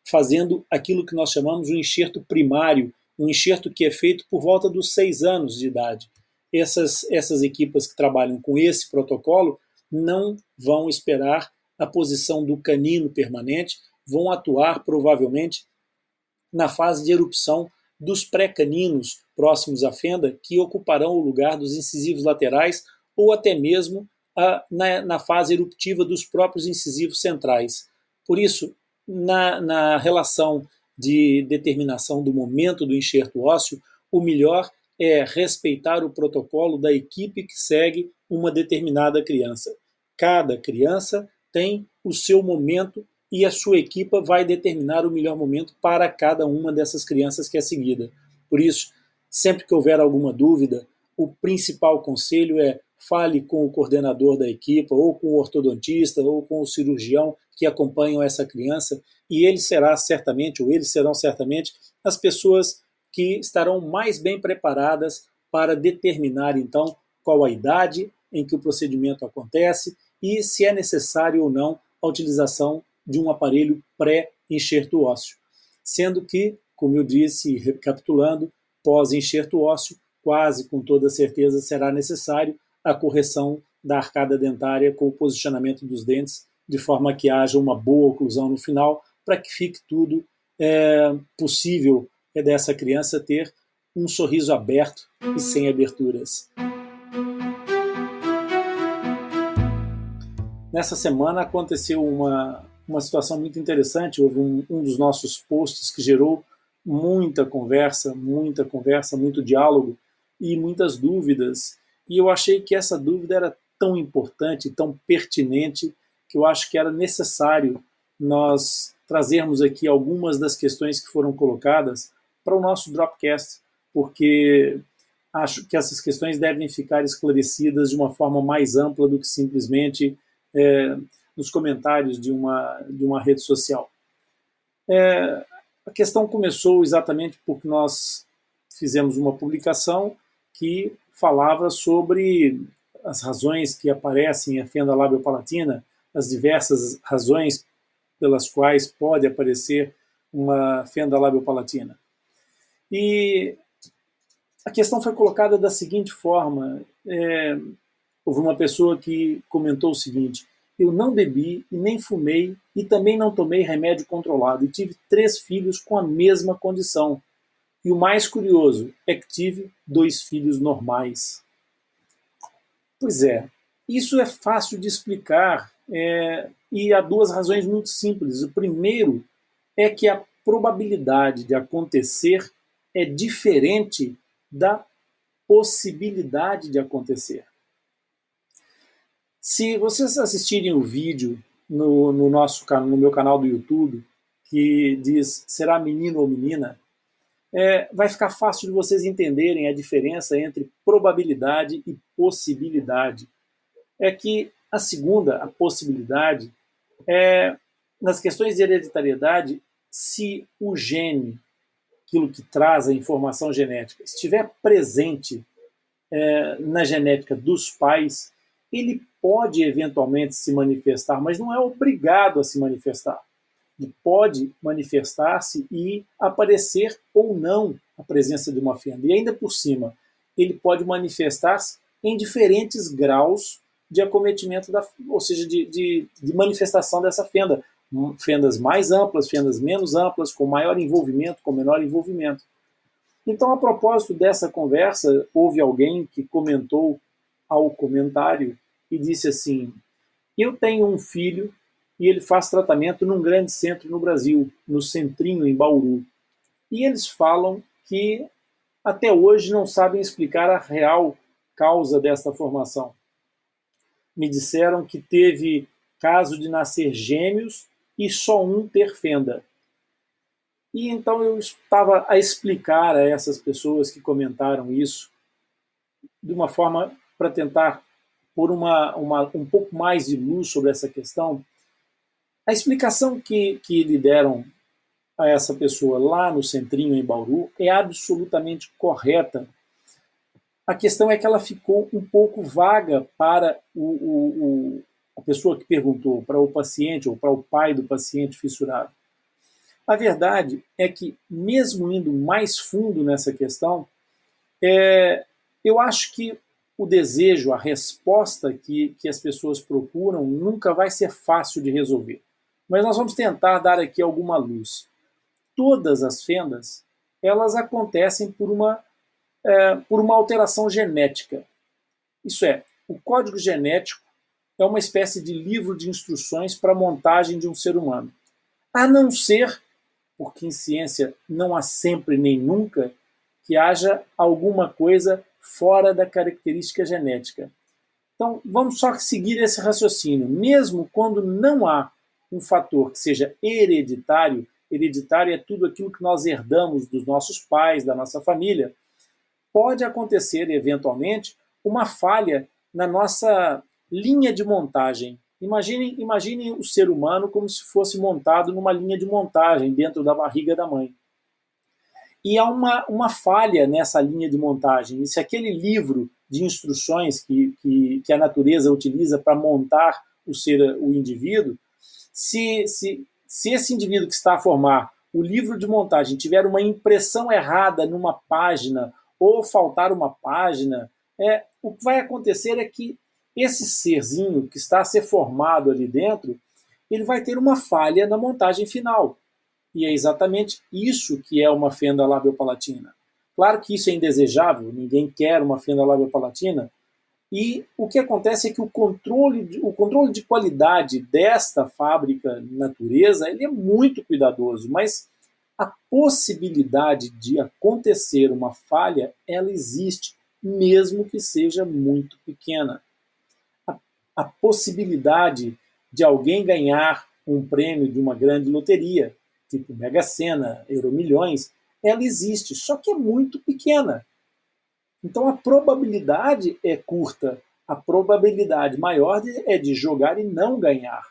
fazendo aquilo que nós chamamos de um enxerto primário, um enxerto que é feito por volta dos seis anos de idade. Essas, essas equipas que trabalham com esse protocolo não vão esperar a posição do canino permanente, vão atuar provavelmente na fase de erupção dos pré-caninos próximos à fenda, que ocuparão o lugar dos incisivos laterais ou até mesmo a, na, na, fase eruptiva dos próprios incisivos centrais. Por isso, na, na relação de determinação do momento do enxerto ósseo, o melhor é respeitar o protocolo da equipe que segue uma determinada criança. Cada criança tem o seu momento e a sua equipa vai determinar o melhor momento para cada uma dessas crianças que é seguida. Por isso, sempre que houver alguma dúvida, o principal conselho é fale com o coordenador da equipa, ou com o ortodontista, ou com o cirurgião que acompanham essa criança, e ele será certamente, ou eles serão certamente, as pessoas que estarão mais bem preparadas para determinar então qual a idade em que o procedimento acontece e se é necessário ou não a utilização de um aparelho pré-enxerto ósseo. Sendo que, como eu disse, recapitulando, pós-enxerto ósseo, quase com toda certeza será necessário a correção da arcada dentária com o posicionamento dos dentes, de forma que haja uma boa oclusão no final, para que fique tudo é, possível é dessa criança ter um sorriso aberto e sem aberturas. Nessa semana aconteceu uma, uma situação muito interessante. Houve um, um dos nossos posts que gerou muita conversa, muita conversa, muito diálogo e muitas dúvidas. E eu achei que essa dúvida era tão importante, tão pertinente, que eu acho que era necessário nós trazermos aqui algumas das questões que foram colocadas para o nosso Dropcast, porque acho que essas questões devem ficar esclarecidas de uma forma mais ampla do que simplesmente é, nos comentários de uma, de uma rede social. É, a questão começou exatamente porque nós fizemos uma publicação que falava sobre as razões que aparecem em fenda labiopalatina, as diversas razões pelas quais pode aparecer uma fenda labiopalatina. E a questão foi colocada da seguinte forma: é, houve uma pessoa que comentou o seguinte: eu não bebi e nem fumei e também não tomei remédio controlado e tive três filhos com a mesma condição. E o mais curioso é que tive dois filhos normais. Pois é, isso é fácil de explicar é, e há duas razões muito simples. O primeiro é que a probabilidade de acontecer é diferente da possibilidade de acontecer. Se vocês assistirem o vídeo no, no, nosso, no meu canal do YouTube, que diz será menino ou menina, é, vai ficar fácil de vocês entenderem a diferença entre probabilidade e possibilidade. É que a segunda, a possibilidade, é nas questões de hereditariedade, se o gene, aquilo que traz a informação genética, estiver presente é, na genética dos pais, ele pode eventualmente se manifestar, mas não é obrigado a se manifestar. Ele pode manifestar-se e aparecer ou não a presença de uma fenda. E ainda por cima, ele pode manifestar-se em diferentes graus de acometimento, da, ou seja, de, de, de manifestação dessa fenda. Fendas mais amplas, fendas menos amplas, com maior envolvimento, com menor envolvimento. Então, a propósito dessa conversa, houve alguém que comentou ao comentário e disse assim: Eu tenho um filho e ele faz tratamento num grande centro no Brasil, no Centrinho, em Bauru. E eles falam que até hoje não sabem explicar a real causa dessa formação. Me disseram que teve caso de nascer gêmeos e só um ter fenda. E então eu estava a explicar a essas pessoas que comentaram isso de uma forma para tentar pôr uma, uma, um pouco mais de luz sobre essa questão. A explicação que, que lhe deram a essa pessoa lá no centrinho em Bauru é absolutamente correta. A questão é que ela ficou um pouco vaga para o, o, a pessoa que perguntou, para o paciente ou para o pai do paciente fissurado. A verdade é que, mesmo indo mais fundo nessa questão, é, eu acho que o desejo, a resposta que, que as pessoas procuram nunca vai ser fácil de resolver. Mas nós vamos tentar dar aqui alguma luz. Todas as fendas, elas acontecem por uma, é, por uma alteração genética. Isso é, o código genético é uma espécie de livro de instruções para a montagem de um ser humano. A não ser porque em ciência não há sempre nem nunca que haja alguma coisa fora da característica genética. Então, vamos só seguir esse raciocínio. Mesmo quando não há um fator que seja hereditário, hereditário é tudo aquilo que nós herdamos dos nossos pais, da nossa família, pode acontecer eventualmente uma falha na nossa linha de montagem Imaginem, imaginem o ser humano como se fosse montado numa linha de montagem dentro da barriga da mãe. E há uma, uma falha nessa linha de montagem. E se aquele livro de instruções que, que, que a natureza utiliza para montar o ser, o indivíduo, se, se, se esse indivíduo que está a formar o livro de montagem tiver uma impressão errada numa página ou faltar uma página, é, o que vai acontecer é que esse serzinho que está a ser formado ali dentro, ele vai ter uma falha na montagem final. E é exatamente isso que é uma fenda labiopalatina. Claro que isso é indesejável, ninguém quer uma fenda labiopalatina, e o que acontece é que o controle, o controle de qualidade desta fábrica natureza ele é muito cuidadoso, mas a possibilidade de acontecer uma falha, ela existe, mesmo que seja muito pequena a possibilidade de alguém ganhar um prêmio de uma grande loteria, tipo Mega Sena, Euromilhões, ela existe, só que é muito pequena. Então a probabilidade é curta. A probabilidade maior é de jogar e não ganhar.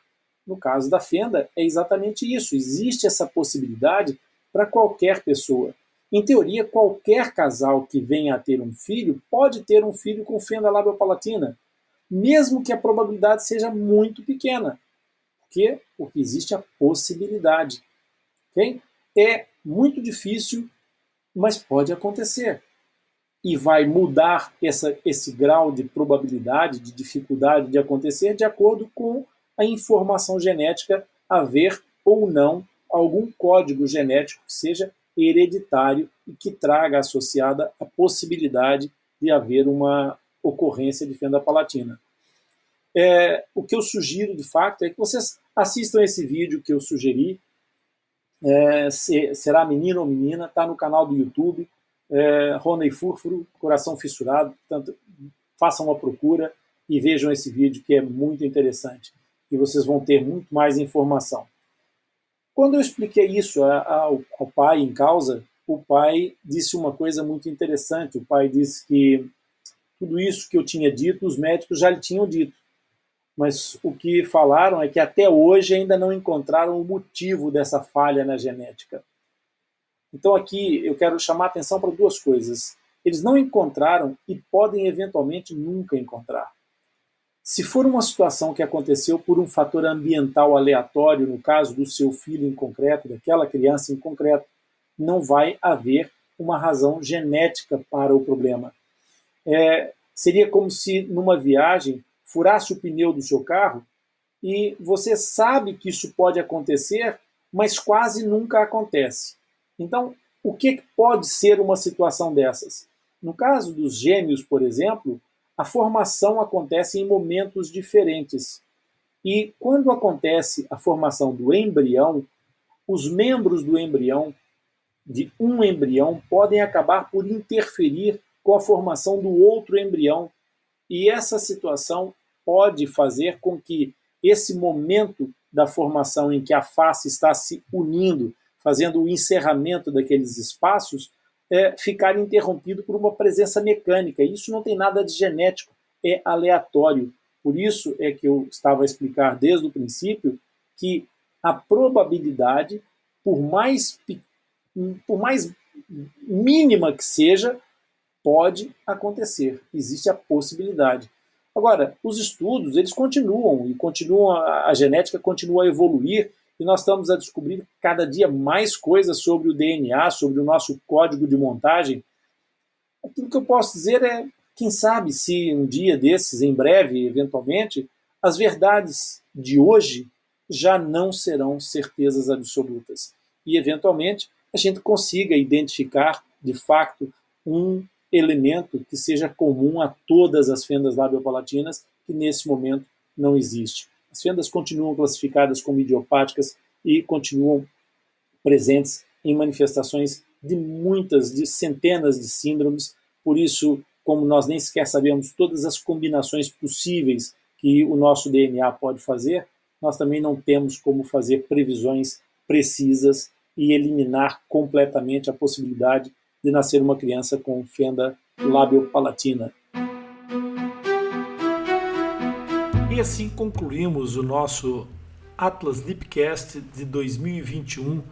No caso da fenda, é exatamente isso. Existe essa possibilidade para qualquer pessoa. Em teoria, qualquer casal que venha a ter um filho pode ter um filho com fenda labiopalatina mesmo que a probabilidade seja muito pequena. Por quê? Porque existe a possibilidade. Okay? É muito difícil, mas pode acontecer. E vai mudar essa, esse grau de probabilidade, de dificuldade de acontecer, de acordo com a informação genética haver ou não algum código genético que seja hereditário e que traga associada a possibilidade de haver uma ocorrência de fenda palatina. É, o que eu sugiro, de fato, é que vocês assistam esse vídeo que eu sugeri. É, se, será menino ou menina, está no canal do YouTube. É, Rony Furfuro, Coração Fissurado. Portanto, façam uma procura e vejam esse vídeo que é muito interessante. E vocês vão ter muito mais informação. Quando eu expliquei isso ao, ao pai em causa, o pai disse uma coisa muito interessante. O pai disse que tudo isso que eu tinha dito, os médicos já lhe tinham dito. Mas o que falaram é que até hoje ainda não encontraram o motivo dessa falha na genética. Então aqui eu quero chamar a atenção para duas coisas. eles não encontraram e podem eventualmente nunca encontrar. Se for uma situação que aconteceu por um fator ambiental aleatório, no caso do seu filho em concreto, daquela criança em concreto, não vai haver uma razão genética para o problema. É, seria como se numa viagem furasse o pneu do seu carro e você sabe que isso pode acontecer, mas quase nunca acontece. Então, o que pode ser uma situação dessas? No caso dos gêmeos, por exemplo, a formação acontece em momentos diferentes. E quando acontece a formação do embrião, os membros do embrião, de um embrião, podem acabar por interferir com a formação do outro embrião. E essa situação pode fazer com que esse momento da formação em que a face está se unindo, fazendo o encerramento daqueles espaços, é, ficar interrompido por uma presença mecânica. Isso não tem nada de genético, é aleatório. Por isso é que eu estava a explicar desde o princípio que a probabilidade, por mais, por mais mínima que seja, pode acontecer. Existe a possibilidade. Agora, os estudos, eles continuam e continuam a, genética continua a evoluir e nós estamos a descobrir cada dia mais coisas sobre o DNA, sobre o nosso código de montagem. Aquilo que eu posso dizer é, quem sabe, se um dia desses, em breve, eventualmente, as verdades de hoje já não serão certezas absolutas. E, eventualmente, a gente consiga identificar, de fato, um elemento que seja comum a todas as fendas labiopalatinas, que nesse momento não existe. As fendas continuam classificadas como idiopáticas e continuam presentes em manifestações de muitas, de centenas de síndromes. Por isso, como nós nem sequer sabemos todas as combinações possíveis que o nosso DNA pode fazer, nós também não temos como fazer previsões precisas e eliminar completamente a possibilidade de nascer uma criança com fenda labiopalatina.
E assim concluímos o nosso Atlas Deepcast de 2021,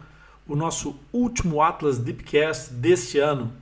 o nosso último Atlas Deepcast deste ano.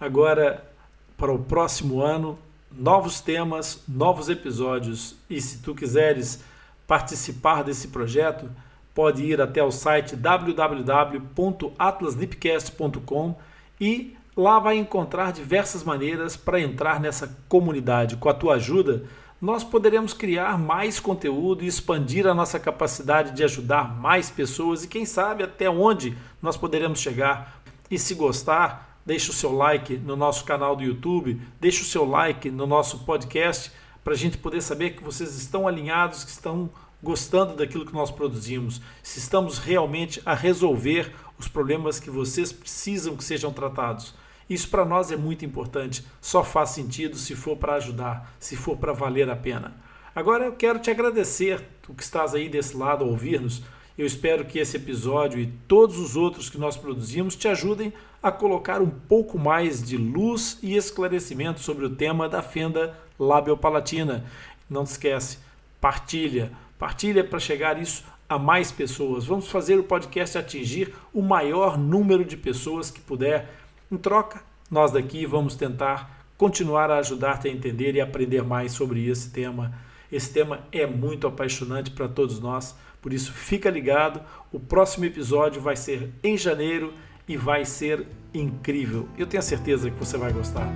Agora, para o próximo ano, novos temas, novos episódios. E se tu quiseres participar desse projeto, pode ir até o site www.atlasdeepcast.com e lá vai encontrar diversas maneiras para entrar nessa comunidade. Com a tua ajuda, nós poderemos criar mais conteúdo e expandir a nossa capacidade de ajudar mais pessoas e quem sabe até onde nós poderemos chegar. E se gostar, deixe o seu like no nosso canal do YouTube, deixe o seu like no nosso podcast para a gente poder saber que vocês estão alinhados, que estão gostando daquilo que nós produzimos, se estamos realmente a resolver os problemas que vocês precisam que sejam tratados. Isso para nós é muito importante. Só faz sentido se for para ajudar, se for para valer a pena. Agora eu quero te agradecer, tu que estás aí desse lado a ouvir-nos. Eu espero que esse episódio e todos os outros que nós produzimos te ajudem a colocar um pouco mais de luz e esclarecimento sobre o tema da fenda labiopalatina. Não te esquece, partilha, partilha para chegar isso a mais pessoas. Vamos fazer o podcast atingir o maior número de pessoas que puder em troca, nós daqui vamos tentar continuar a ajudar-te a entender e aprender mais sobre esse tema. Esse tema é muito apaixonante para todos nós, por isso fica ligado. O próximo episódio vai ser em janeiro e vai ser incrível. Eu tenho certeza que você vai gostar.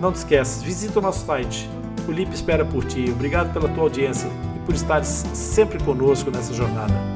Não te esqueças, visita o nosso site. O Lip espera por ti. Obrigado pela tua audiência por estar sempre conosco nessa jornada.